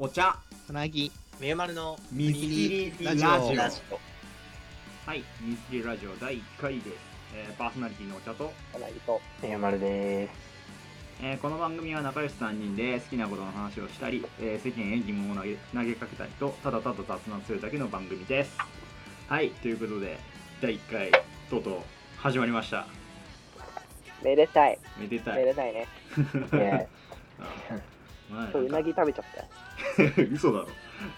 お茶。つなぎ。めゆまるのみずりラジオ。ラジオラジオはいミスリラジオ第1回です、えーパーソナリティのお茶と、かなりとめゆまるです。えーこの番組は仲良し3人で好きなことの話をしたり、えー世間へ疑問を投げ投げかけたりとただただ雑談するだけの番組です。はいということで第1回とうとう始まりました。めでたい。めでたい。めでたいね。イエ あまあそううなぎ食べちゃったよ。嘘だろ。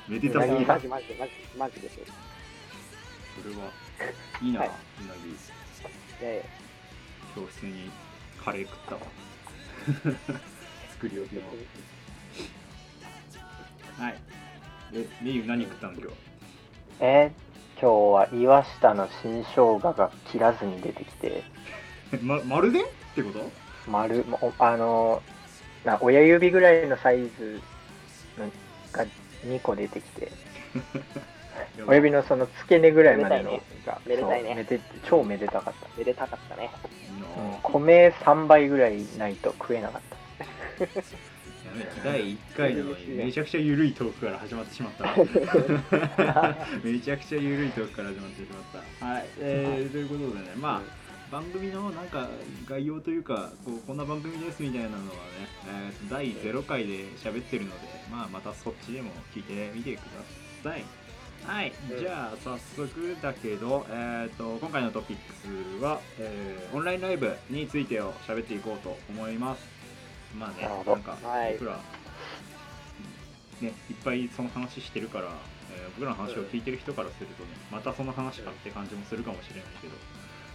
めでたすぎ。るうなぎマジマジマジマジですよ。それはいいな、はい。うなぎ。ね今日普通にカレー食ったわ。作り置きの。はい。えメイン何食ったの今日ーえー今日は岩下の新生姜が切らずに出てきて、ま、まるで？ってこと？丸、おあのーな親指ぐらいのサイズのが2個出てきて、親指のその付け根ぐらいまでのが、めでたいね。そうめで超めでたかった。めでたかったね。うんあ米3倍ぐらいないと食えなかった。第1回なのにめちゃくちゃ緩いトークから始まってしまった。めちゃくちゃ緩いトークから始まってしまった。はい、えー、ということでねまあ、番組のなんか概要というかこうこんな番組ですみたいなのはね、えー第0回で喋ってるので、まあ、またそっちでも聞いてみてください。はい、うんじゃあ早速だけど、えー、と今回のトピックスは、えーオンラインライブについてを喋っていこうと思います。まあねなんかはい。僕ら、ね、いっぱいその話してるから、えー僕らの話を聞いてる人からするとねまたその話かって感じもするかもしれないけど、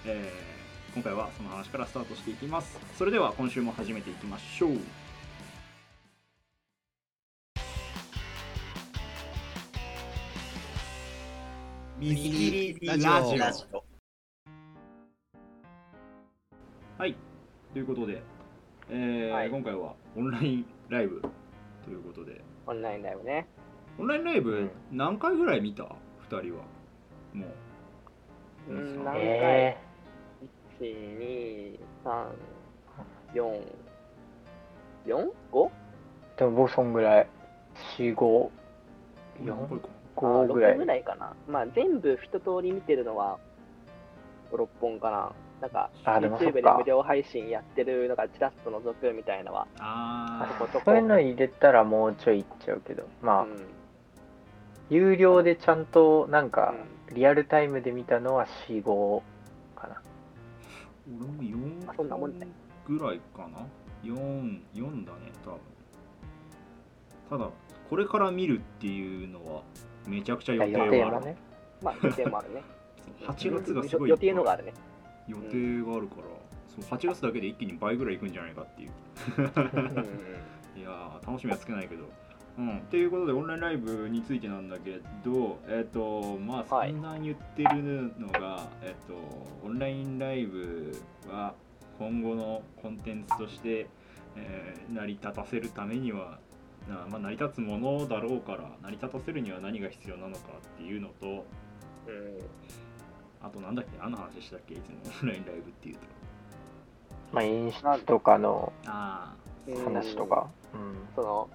えー今回はその話からスタートしていきます。それでは今週も始めていきましょう。ラジラオ。はい。ということで、えーはい。今回はオンラインライブということで。オンラインだよね。オンラインライブうん。何回ぐらい見た？2人は。もう。何回？え1 2 3 4 4 5ー、でも僕そんぐらい。4、5、4、何回か5ぐらい。6ぐ。らいかな。まあ全部一通り見てるのは6本かな。なんか YouTube でか。無料配信やってるのがちらっと覗くみたいなのは。あそこそこ。そういうの入れたらもうちょいいっちゃうけど、まあ、うん。有料でちゃんとなんかうリアルタイムで見たのは4、5かな。俺も4あそんなもんねぐらいかな？44だね多分。ただこれから見るっていうのはめちゃくちゃ予定予はある。ね。まあ予定もあるね。そう8月がすごい。予定のがあるね。予定があるから。そう8月だけで一気に倍ぐらいいくんじゃないかっていう。うん。いやー楽しみはつけないけどうん、っていうことでオンラインライブについてなんだけど、えっ、とまあはい散々言ってるのが、えっ、とオンラインライブは今後のコンテンツとして、えー成り立たせるためにはな、まあ、成り立つものだろうから成り立たせるには何が必要なのかっていうのとうん。あとなんだっけ何の話したっけいつも。オンラインライブっていうと。まあ、演出とかの話とか。うん。その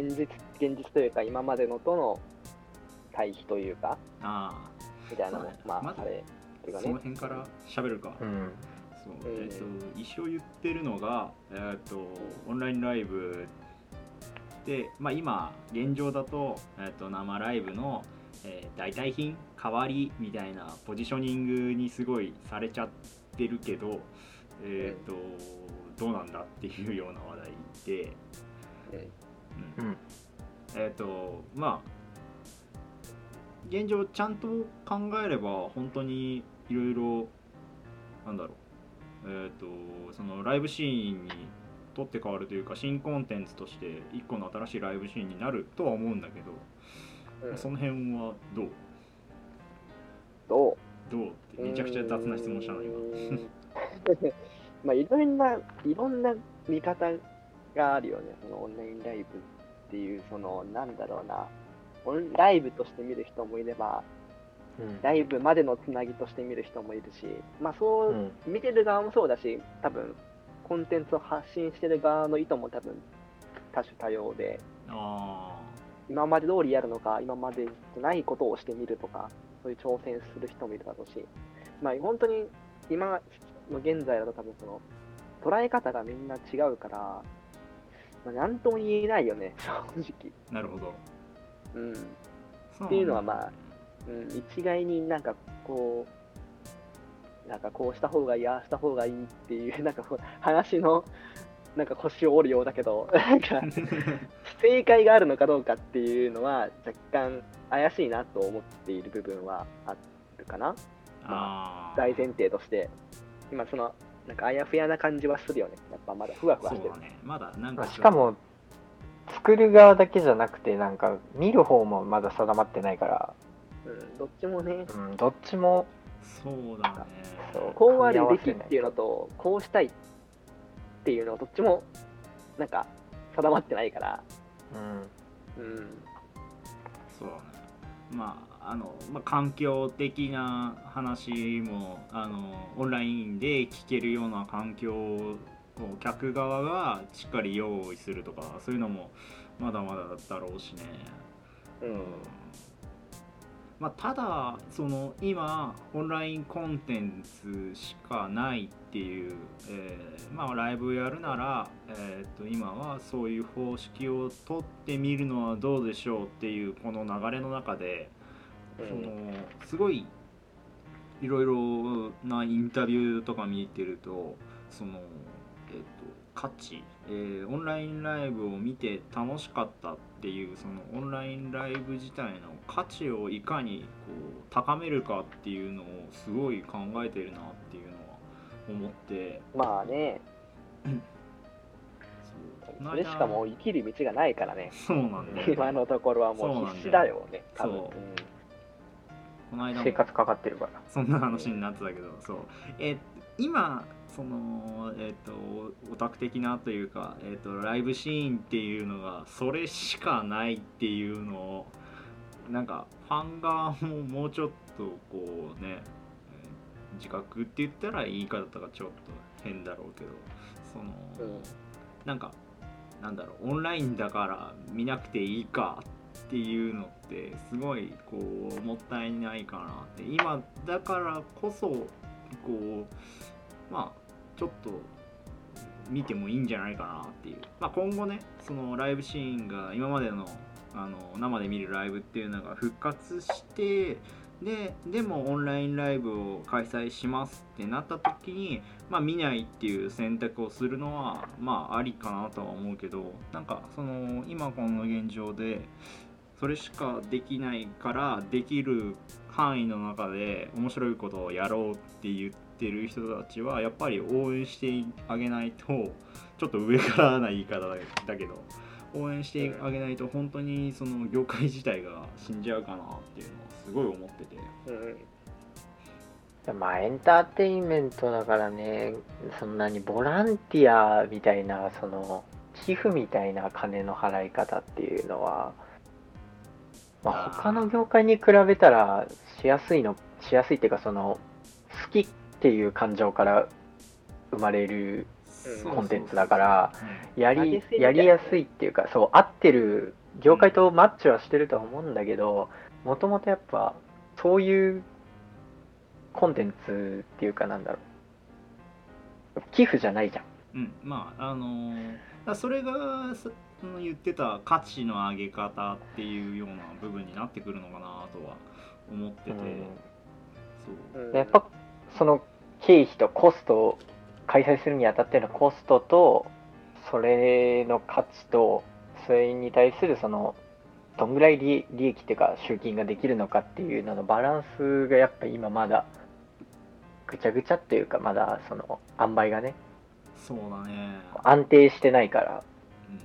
現実現実というか今までのとの対比というかああみたいなのまあ、まずあれ。っていうあそのかね辺から喋るか、うん。そう。うん。えっ、と一生言ってるのが、えっとオンラインライブで、まあ、今現状だと,、えっと生ライブの、えー代替品代わりみたいなポジショニングにすごいされちゃってるけど、えっとどうなんだっていうような話題で、うん。うん。えっ、とまあ現状ちゃんと考えれば本当にいろいろなんだろう。えっ、とそのライブシーンに取って変わるというか新コンテンツとして一個の新しいライブシーンになるとは思うんだけど、うん。その辺はどう？どう？どうってめちゃくちゃ雑な質問したの今。まあいろんないろんな見方があるよね。そのオンラインライブっていうそのなんだろうな。オンライブとして見る人もいればうん。ライブまでのつなぎとして見る人もいるしまあそうう、ん。見てる側もそうだし多分コンテンツを発信してる側の意図も多分多種多様であ今まで通りやるのか、今までじゃないことをしてみるとか、そういう挑戦する人もいるだろうし、まあ本当に今の現在だと多分その、捉え方がみんな違うから、まあ、なんとも言えないよね、正直。なるほどうん。そっていうのはまあ、うん、一概になんかこう、なんかこうした方がいい、ああした方がいいっていう、なんか話の、なんか腰を折るようだけど、なんか 正解があるのかどうかっていうのは若干怪しいなと思っている部分はあるかな。あー大前提として。今その、なんかあやふやな感じはするよね。やっぱまだふわふわしてる。そうだ。ね。まだなんまかあしかも、作る側だけじゃなくて、なんか見る方もまだ定まってないから、うん、どっちもね、うん、どっちも、そうだね。そうこうあるべきっていうのと、こうしたいっていうのどっちも、なんか、定まってないから、うん、うん、そうだね。まああの、まあ、環境的な話もあのオンラインで聞けるような環境を客側がしっかり用意するとかそういうのもまだまだだろうしね、うん、まあ、ただその今オンラインコンテンツしかないっていう、えーまあ、ライブやるなら、えー、と今はそういう方式を取ってみるのはどうでしょうっていうこの流れの中で、うんそのすごいいろいろなインタビューとか見てるとその、えー、と価値、えーオンラインライブを見て楽しかったっていうそのオンラインライブ自体の価値をいかにこう高めるかっていうのをすごい考えてるなっていうのは思って。まあね、それしかもう生きる道がないからね、そうなんだ今のところはもう必死だよね、多分。そうこの間も生活かかってるから。そんな話になってたけど、そう。え今、その、えっ、と、オタク的なというか、えっ、と、ライブシーンっていうのが、それしかないっていうのを、なんか、ファン側ももうちょっと、こうね、えー自覚って言ったら言い方とかちょっと変だろうけど、その、うんなんか、なんだろう、オンラインだから見なくていいかっていうのってすごいこうもったいないかなって。今だからこそこうまあちょっと見てもいいんじゃないかなっていう、まあ、今後ねそのライブシーンが今までのあの生で見るライブっていうのが復活してででもオンラインライブを開催しますってなった時に、まあ、見ないっていう選択をするのはまあありかなとは思うけどなんかその今この現状でそれしかできないからできる範囲の中で面白いことをやろうって言ってる人たちはやっぱり応援してあげないとちょっと上からな言い方だけど応援してあげないと本当にその業界自体が死んじゃうかなっていうのはすごい思ってて。うん。まあエンターテインメントだからね、そんなにボランティアみたいな、その寄付みたいな金の払い方っていうのは、まあ、他の業界に比べたらしやすいの、しやすいっていうか、その好きっていう感情から生まれるうんコンテンツだから、やりやりやすいっていうか、そう、合ってる、業界とマッチはしてるとは思うんだけど、もともとやっぱ、そういうコンテンツっていうかなんだろう。寄付じゃないじゃん。うん、まああのーそれがそその言ってた価値の上げ方っていうような部分になってくるのかなとは思ってて、うん。そう。うん。やっぱ、その経費とコスト、開催するにあたってのコストと、それの価値と、それに対するその、どんぐらい利利益っていうか、集金ができるのかっていうののバランスがやっぱ今まだ、ぐちゃぐちゃっていうか、まだその、塩梅がね、そうだね、安定してないから、うん、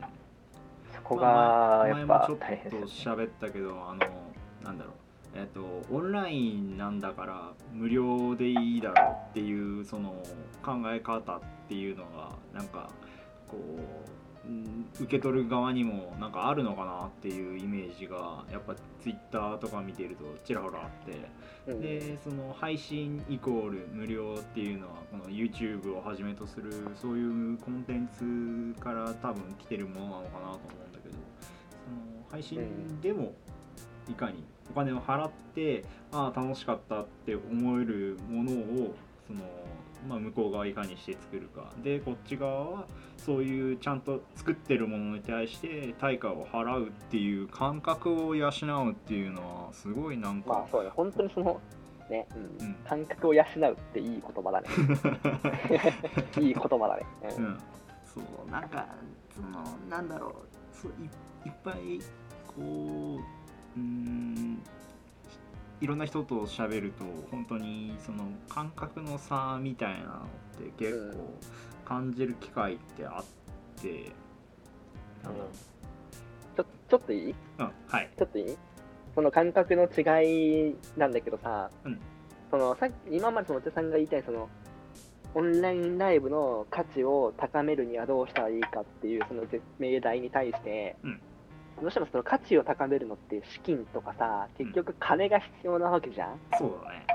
そこがやっぱ前もちょっと。喋ったけどあのなんだろう。えっ、とオンラインなんだから無料でいいだろうっていうその考え方っていうのがなんかこううん受け取る側にもなんかあるのかなっていうイメージがやっぱツイッターとか見てるとちらほらあって。うん。でその配信イコール無料っていうのはこの YouTube をはじめとするそういうコンテンツから多分来てるものなのかなと思うんだけどその配配信でもいかにお金を払ってああ楽しかったって思えるものをその、まあ、向こう側いかにして作るか。でこっち側はそういうちゃんと作ってるものに対して対価を払うっていう感覚を養うっていうのはすごいなんか、まあそうね、本当にその、ね、うん。うん。感覚を養うっていい言葉だね。いい言葉だね。うん。うん、そうなんかそのなんだろう。そういいっぱいこううーんいろんな人と喋ると本当にその感覚の差みたいなのって結構感じる機会ってあって、ちょちょっといい？うん、はい。ちょっといい？その感覚の違いなんだけどさ、うん。そのさっき今までそのお茶さんが言いたいそのオンラインライブの価値を高めるにはどうしたらいいかっていうその命題に対して、うんどうしてもその価値を高めるのって資金とかさ結局金が必要なわけじゃん、そうだね。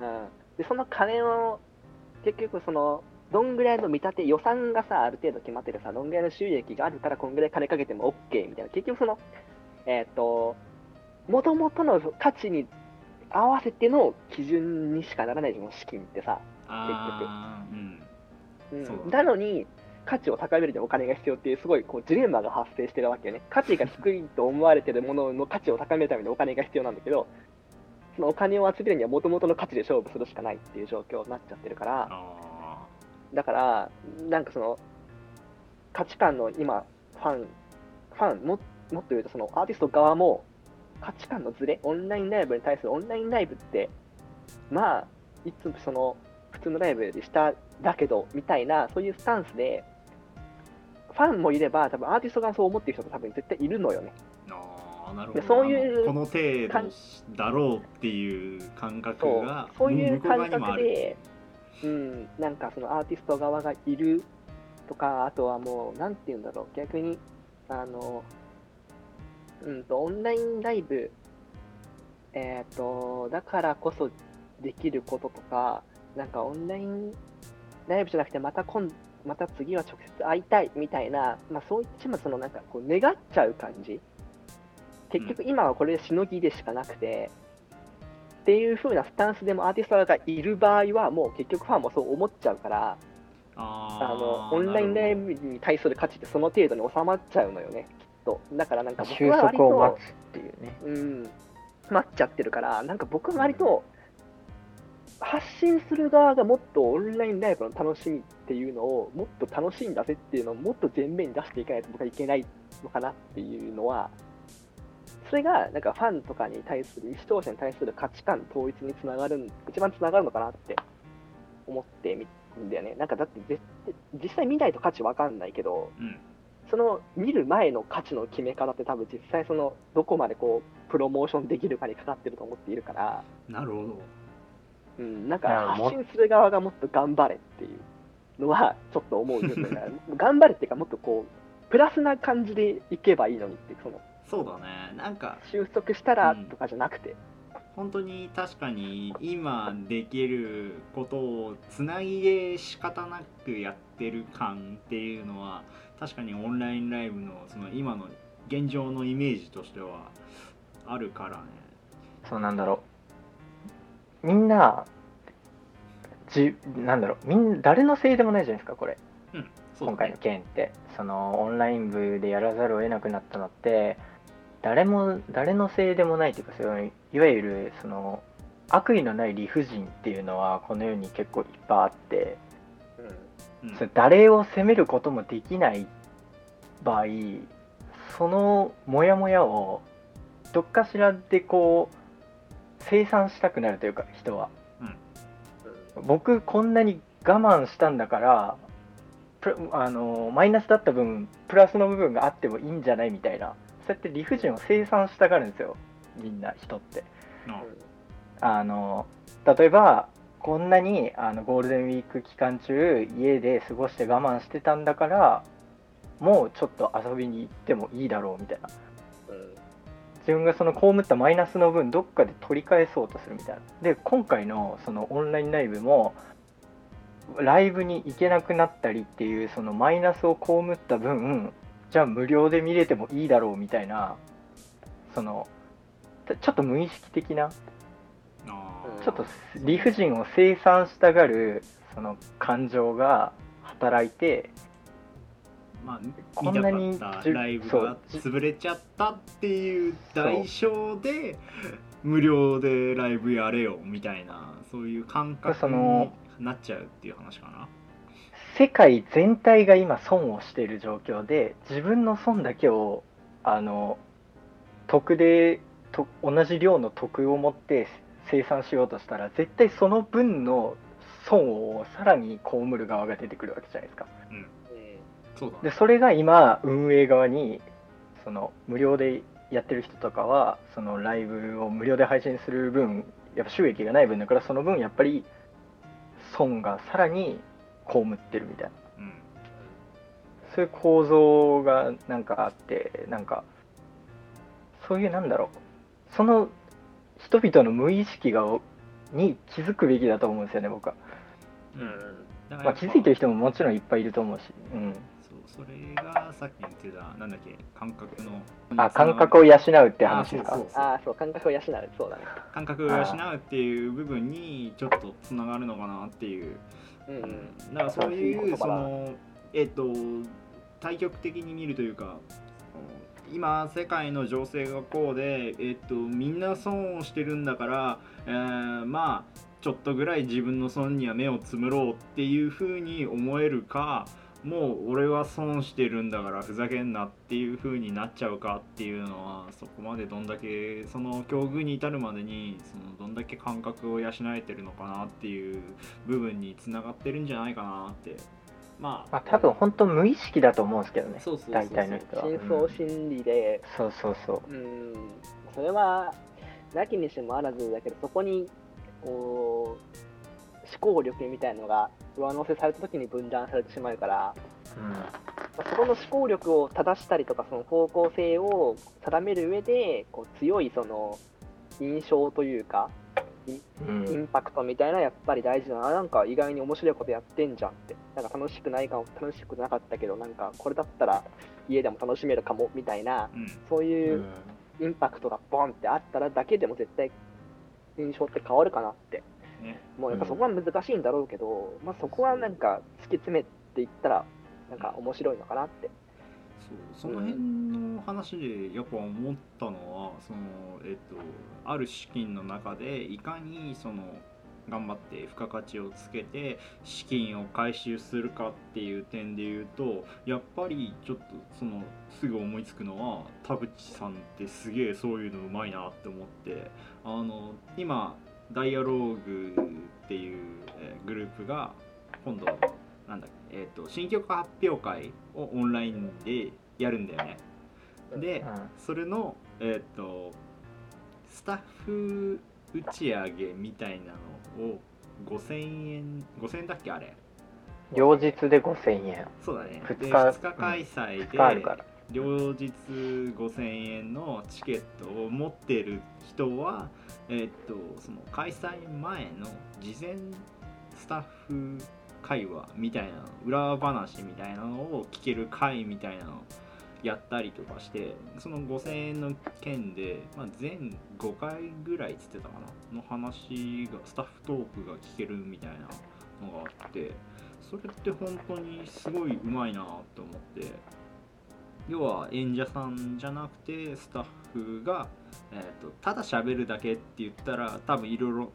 うん、でその金を結局そのどんぐらいの見立て予算がさある程度決まっててさどんぐらいの収益があるからこんぐらい金かけても OK みたいな。結局そのえっ、ともともとの価値に合わせての基準にしかならないじゃん資金ってさ、あーうん。うん。なのに価値を高めるにはお金が必要っていうすごいこうジレンマが発生してるわけよね。価値が低いと思われてるものの価値を高めるためにお金が必要なんだけどそのお金を集めるにはもともとの価値で勝負するしかないっていう状況になっちゃってるから。あだからなんかその価値観の今ファンファンももっと言うとそのアーティスト側も価値観のズレオンラインライブに対するオンラインライブってまあいつもその普通のライブより下だけどみたいなそういうスタンスでファンもいれば多分アーティストがそう思ってる人も多分絶対いるのよね。ーあーなるほど。でそういうこの程度だろうっていう感覚そうがそういう感覚で、うん、なんかそのアーティスト側がいるとか、あとはもう、なんて言うんだろう、逆に、あの、うんと、オンラインライブ、えっ、と、だからこそできることとか、なんかオンラインライブじゃなくて、また今また次は直接会いたいみたいな、まあ、そういったそのなんかこう願っちゃう感じ。結局今はこれでしのぎでしかなくて、っていう風なスタンスでもアーティストがいる場合はもう結局ファンもそう思っちゃうからああのオンラインライブに対する価値ってその程度に収まっちゃうのよねきっと。だからなんか僕収は割束を待とつっていうね。うん。待っちゃってるからなんか僕は割と発信する側がもっとオンラインライブの楽しみっていうのをもっと楽しいんだぜっていうのをもっと前面に出していかないと僕はいけないのかなっていうのはそれがなんかファンとかに対する視聴者に対する価値観統一につながる一番つながるのかなって思ってみるんだよね。なんかだって絶対実際見ないと価値わかんないけどうん。その見る前の価値の決め方って多分実際そのどこまでこうプロモーションできるかにかかってると思っているから、なるほど。うん、なんか発信する側がもっと頑張れっていうのはちょっと思うよね 頑張れっていうかもっとこうプラスな感じでいけばいいのにっていうそのそうだね。なんか収束したらうんとかじゃなくて、本当に確かに今できることをつなぎで仕方なくやってる感っていうのは確かにオンラインライブのその今の現状のイメージとしてはあるからね。そうなんだろう。みんな、じなんだろう、みん誰のせいでもないじゃないですか、これ。うん今回の件って。そのオンライン部でやらざるを得なくなったのって誰も誰のせいでもないというかそのいわゆるその悪意のない理不尽っていうのはこの世に結構いっぱいあってうん。うんそれ誰を責めることもできない場合そのモヤモヤをどっかしらでこう生産したくなるというか人は僕こんなに我慢したんだからあのマイナスだった分プラスの部分があってもいいんじゃないみたいな。そうやって理不尽を生産したがるんですよ。みんな人って。あ。あの例えばこんなにあのゴールデンウィーク期間中家で過ごして我慢してたんだからもうちょっと遊びに行ってもいいだろうみたいな。うん自分がその被ったマイナスの分どっかで取り返そうとするみたいな。で今回のそのオンラインライブもライブに行けなくなったりっていうそのマイナスを被った分じゃあ無料で見れてもいいだろうみたいなそのちょっと無意識的なちょっと理不尽を生産したがるその感情が働いてまあ、こんなに見たかったじゅライブが潰れちゃったっていう代償で無料でライブやれよみたいなそういう感覚になっちゃうっていう話かな。世界全体が今損をしている状況で自分の損だけをあの得でと同じ量の得を持って生産しようとしたら絶対その分の損をさらに被る側が出てくるわけじゃないですか。うんそうだね。でそれが今運営側にその無料でやってる人とかはそのライブを無料で配信する分やっぱ収益がない分だからその分やっぱり損がさらに被ってるみたいな。うん。そういう構造がなんかあってなんかそういうなんだろう。その人々の無意識がに気づくべきだと思うんですよね僕は、うんまあ、気づいてる人ももちろんいっぱいいると思うし、うん、そうそれがさっき言ってたなんだっけ感覚のあ感覚を養うって話ですか？あそう感覚を養う。そうだね。感覚を養うっていう部分にちょっとつながるのかなっていううんうん。だからそういうそのえっと対極的に見るというか今世界の情勢がこうで、えっと、みんな損をしてるんだから、えーまあちょっとぐらい自分の損には目をつむろうっていうふうに思えるかもう俺は損してるんだからふざけんなっていうふうになっちゃうかっていうのはそこまでどんだけその境遇に至るまでにそのどんだけ感覚を養えてるのかなっていう部分につながってるんじゃないかなって。まあまあ、多分本当無意識だと思うんですけどね大体の人は、心理で、そうそうそう。うん、それは、なきにしもあらずだけど、そこに、こう、思考力みたいのが上乗せされた時に分断されてしまうから、うんまあそこの思考力を正したりとか、その方向性を定める上で、こう強いその印象というか、うんインパクトみたいなやっぱり大事だな。なんか意外に面白いことやってんじゃんって。なんか楽しくないかも、楽しくなかったけど、なんかこれだったら家でも楽しめるかもみたいな、うんそういうインパクトがボンってあったらだけでも絶対印象って変わるかなって。ね。もうやっぱそこは難しいんだろうけど、まあそこはなんか突き詰めていったら、なんか面白いのかなって。そうその辺の話でやっぱ思ったのはそのえっとある資金の中でいかにその頑張って付加価値をつけて資金を回収するかっていう点で言うとやっぱりちょっとそのすぐ思いつくのは田淵さんってすげえそういうのうまいなって思ってあの今ダイアローグっていうえーグループが今度なんだっけ、えー、と新曲発表会をオンラインでやるんだよね。で、うんそれの、えっとスタッフ打ち上げみたいなのを5000円5000円だっけあれ。両日で5000円。そうだね。二日で2日開催で、があるから両日5000円のチケットを持ってる人は、えっとその開催前の事前スタッフ会話みたいな裏話みたいなのを聞ける会みたいなのをやったりとかしてその5000円の件で、まあ、全5回ぐらいつってたかなの話がスタッフトークが聞けるみたいなのがあってそれって本当にすごいうまいなって思って。要は演者さんじゃなくてスタッフが、えー、とただ喋るだけって言ったら多分いろいろ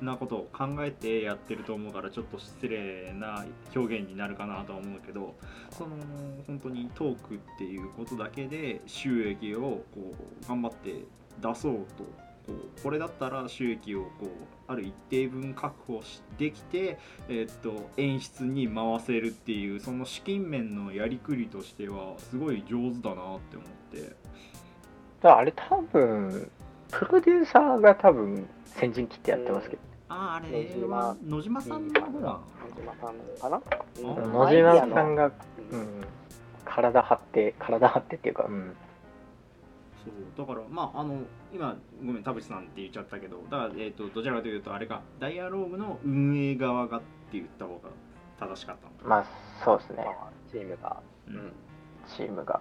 なことを考えてやってると思うからちょっと失礼な表現になるかなとは思うけどその本当にトークっていうことだけで収益をこう頑張って出そうとこうこれだったら収益をこうある一定分確保しできて、えっと演出に回せるっていうその資金面のやりくりとしてはすごい上手だなって思って。だからあれ多分プロデューサーが多分先陣切ってやってますけど、あああれ野島は野島さんの方なの野島さんかな、野島さんが、うん、体張って体張ってっていうか、うん、そうだからまああの今ごめん田淵さんって言っちゃったけどだから、えー、とどちらかというとあれかダイアローグの運営側がって言った方が正しかったのかまあそうですねまあチームが。ううんん。チームが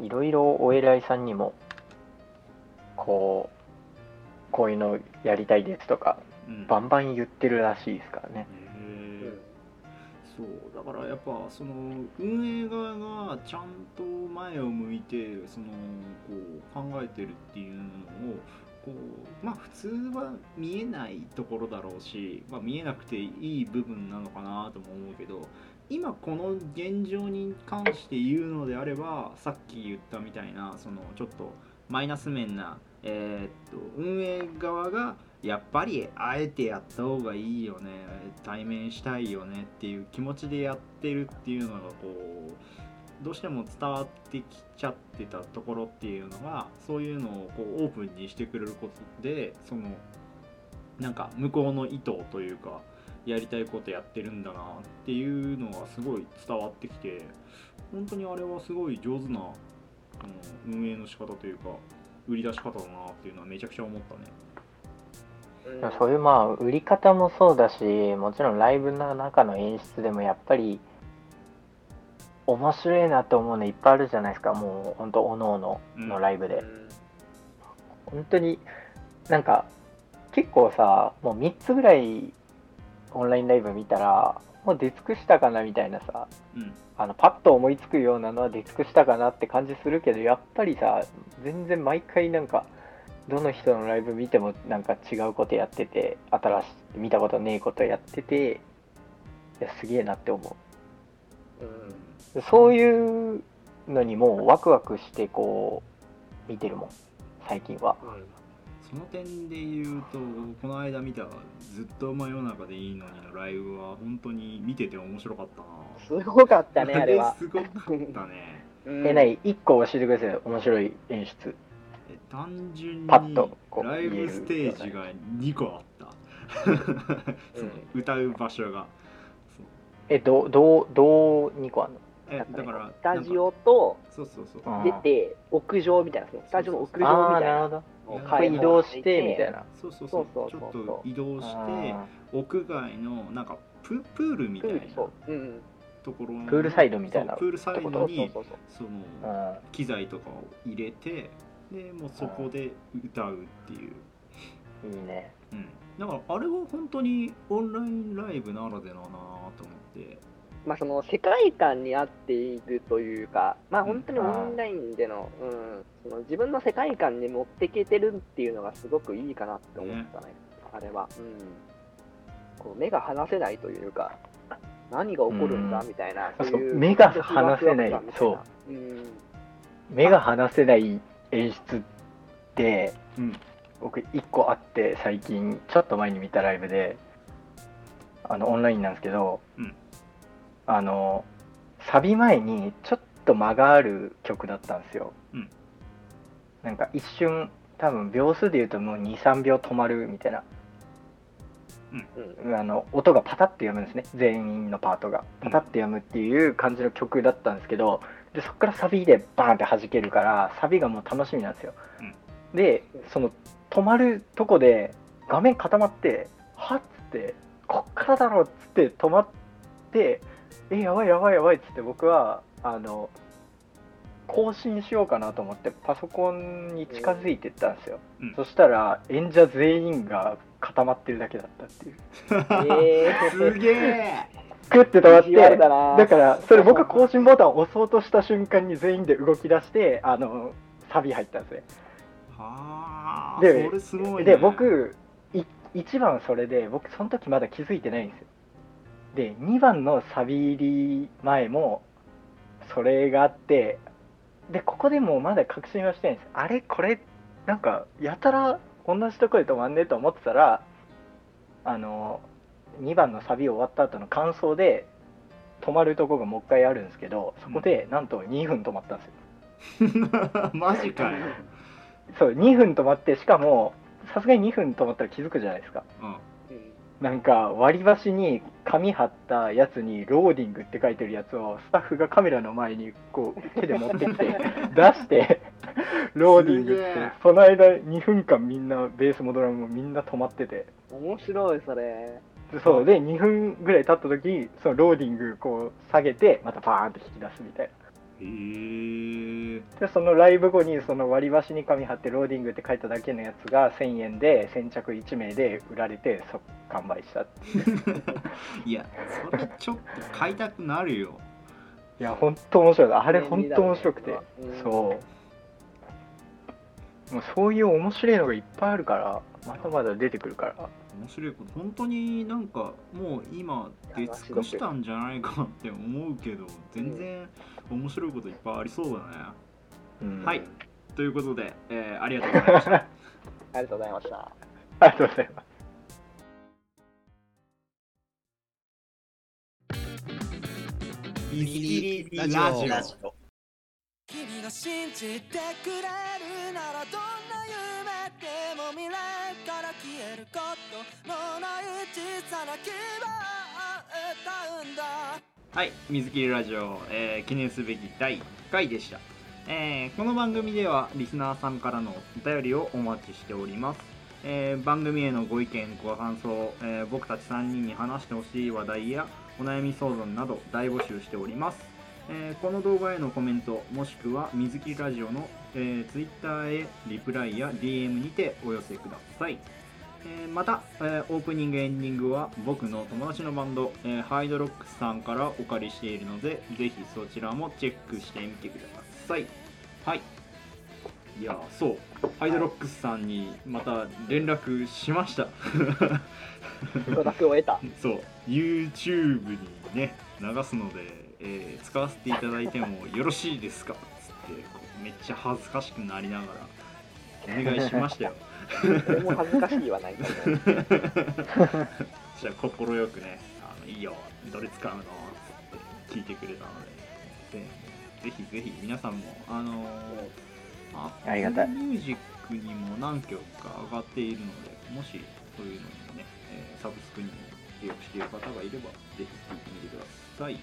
いろいろお偉いさんにもこうこういうのやりたいですとかうんバンバン言ってるらしいですからね。へーそうだからやっぱその運営側がちゃんと前を向いてそのこう考えてるっていうのをこうまあ普通は見えないところだろうし、まあ、見えなくていい部分なのかなとも思うけど今この現状に関して言うのであればさっき言ったみたいなそのちょっとマイナス面な、えーっと運営側がやっぱりあえてやった方がいいよね対面したいよねっていう気持ちでやってるっていうのがこうどうしても伝わってきちゃってたところっていうのがそういうのをこうオープンにしてくれることでそのなんか向こうの意図というかやりたいことやってるんだなっていうのがすごい伝わってきて本当にあれはすごい上手なあの運営の仕方というか売り出し方だなっていうのはめちゃくちゃ思ったね。うん。そういうまあ売り方もそうだしもちろんライブの中の演出でもやっぱり面白いなと思うのいっぱいあるじゃないですか。もうほんとおのおののライブで、うん。本当になんか結構さもう3つぐらいオンラインライブ見たらもう出尽くしたかなみたいなさうん。あのパッと思いつくようなのは出尽くしたかなって感じするけどやっぱりさ全然毎回なんかどの人のライブ見てもなんか違うことやってて新しい見たことねえことやってていやすげえなって思う。ん。うそういうのにもうワクワクしてこう見てるもん最近は。その点で言うとこの間見た「ずっと真夜中でいいのに」のライブは本当に見てて面白かったな。すごかったね、あれは。すごかったね。う んえない1個教えてください面白い演出。え単純にライブステージが2個あった。その歌う場所が。そう。えどうどうどう2個あんの？えだからスタジオとそうそうそう。うん出て、屋上みたいな、スタジオの屋上あみたいな。移動ししててみたいな。そうそうそう。そうちょっと移動してあ屋外のなんかププールみたいな。プール、そう。うん。ところのプールサイドみたいなプールサイドにそうそう。そのー。機材とかを入れてでもうそこで歌うっていう、うんいいね。うん、だからあれは本当にオンラインライブならではなと思って。まあその世界観に合っているというか、まあ本当にオンラインでの、うん、その自分の世界観に持っていけてるっていうのがすごくいいかなって思ったね、あれは。うん。こう目が離せないというか、何が起こるんだうん。みたいな、そう。そういう目が離せない。そう。うん。目が離せない演出って、うん。僕1個あって最近ちょっと前に見たライブであのオンラインなんですけど、うん。あのサビ前にちょっと間がある曲だったんですよ、うん。なんか一瞬多分秒数で言うともう23秒止まるみたいな。うん。あの音がパタッてやむんですね。全員のパートが。パタッてやむっていう感じの曲だったんですけどでそこからサビでバーンって弾けるからサビがもう楽しみなんですよ、でその止まるとこで画面固まってはっつってこっからだろっつって止まってえやばいやばいやばいっつって僕はあの更新しようかなと思ってパソコンに近づいてったんですよ、うん。そしたら演者全員が固まってるだけだったっていう。えすげえグッて止まってだからそれ僕は更新ボタンを押そうとした瞬間に全員で動き出してあのサビ入ったんですね。はあでそれすごいね。で僕い1番それで僕その時まだ気づいてないんですよ。で2番のサビ入り前もそれがあってでここでもまだ確信はしてないんです。あれ？これ？なんかやたら同じとこで止まんねえと思ってたらあの2番のサビ終わった後の感想で止まるとこがもう一回あるんですけどそこでなんと2分止まったんですよ。マジかよ、そう2分止まってしかもさすがに2分止まったら気づくじゃないですか。うん、うんなんか割り箸に紙貼ったやつにローディングって書いてるやつをスタッフがカメラの前にこう手で持ってきて 出してloading ってその間2分間みんなベースもドラムもみんな止まってて。面白い、それ。でそうで2分ぐらい経った時その loading こう下げてまたバーンって引き出すみたいな。でそのライブ後にその割り箸に紙貼って loading って書いただけのやつが1000円で先着1名で売られて即完売した いやそれちょっと買いたくなるよ。いや本当面白い。あれ本当面白くて。うん。そうもうそういう面白いのがいっぱいあるからまだまだ出てくるから。面白いこと。本当になんかもう今出尽くしたんじゃないかって思うけど全然面白いこといっぱいありそうだね、うん。はい。ということで、えーありがとうございました。ありがとうございました。ありがとうございます。ミスキリラジオ君が信じてくれるならどんな夢でも未来から消えることのない小さな希望を歌うんだ。はい水切りラジオ、えー記念すべき第1回でした、えーこの番組ではリスナーさんからのお便りをお待ちしております、えー番組へのご意見ご感想、えー僕たち3人に話してほしい話題やお悩み相談など大募集しております、えーこの動画へのコメントもしくは水切りラジオの、えー、Twitter へリプライや DM にてお寄せください。えーまた、えーオープニングエンディングは僕の友達のバンド、えーハイドロックスさんからお借りしているのでぜひそちらもチェックしてみてください。はい。いやそう。ハイドロックスさんにまた連絡しました。承諾を得た。そう。YouTube にね流すので、えー使わせていただいてもよろしいですか？つってめっちゃ恥ずかしくなりながらお願いしましたよ。俺も恥ずかしいはない。けど。じゃあ快くねあのいいよどれ使うの？って聞いてくれたので。でぜひぜひ皆さんもあのあありがたい。ミュージックにも何曲か上がっているのでもしそういうのにもね、えーサブスクにも契約している方がいればぜひ聴いてみてください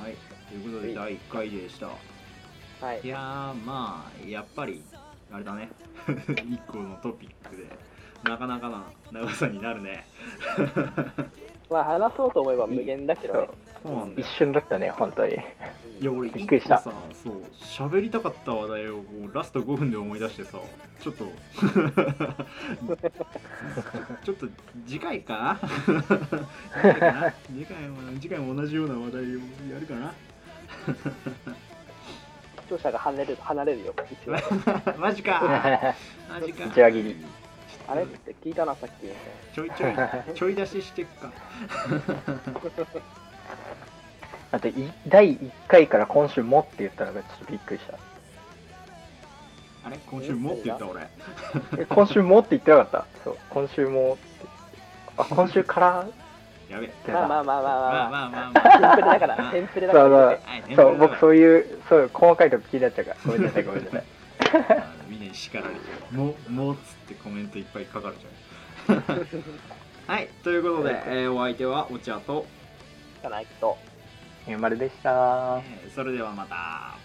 はい。ということで第1回でした。はい。い。やーまあやっぱりあれだね。1個のトピックでなかなかな長さになるねまあ話そうと思えば無限だけどね。そうなんだよ。一瞬だったね本当に。いや俺びっくりした。さそう喋りたかった話題をこうラスト5分で思い出してさちょっと ちょっと次回かな？次回かな？次回も次回も同じような話題をやるかな？視聴者が離れる離れるよ。一応。マジか。マジか。一話切りあれって聞いたな、さっき。ちょいちょい。ちょい出ししてっか。あとい第1回から今週もって言ったのがちょっとびっくりした。あれ？今週もって言った俺。え今週もって言ってなかった？そう。今週もって。あ 今週から？やべってまあまあまあまあまあまあ。ままあまああ。まあ。テンプレだから、テンプレだから。そうそうはいそう僕そういうそう細かいとこ気になっちゃうから。ごめんなさいごめんなさいあのみんなに叱られてるもうもうっつってコメントいっぱい書かれちゃう はいということで、えーお相手はお茶と、じゃないと。まるでした。えーそれではまた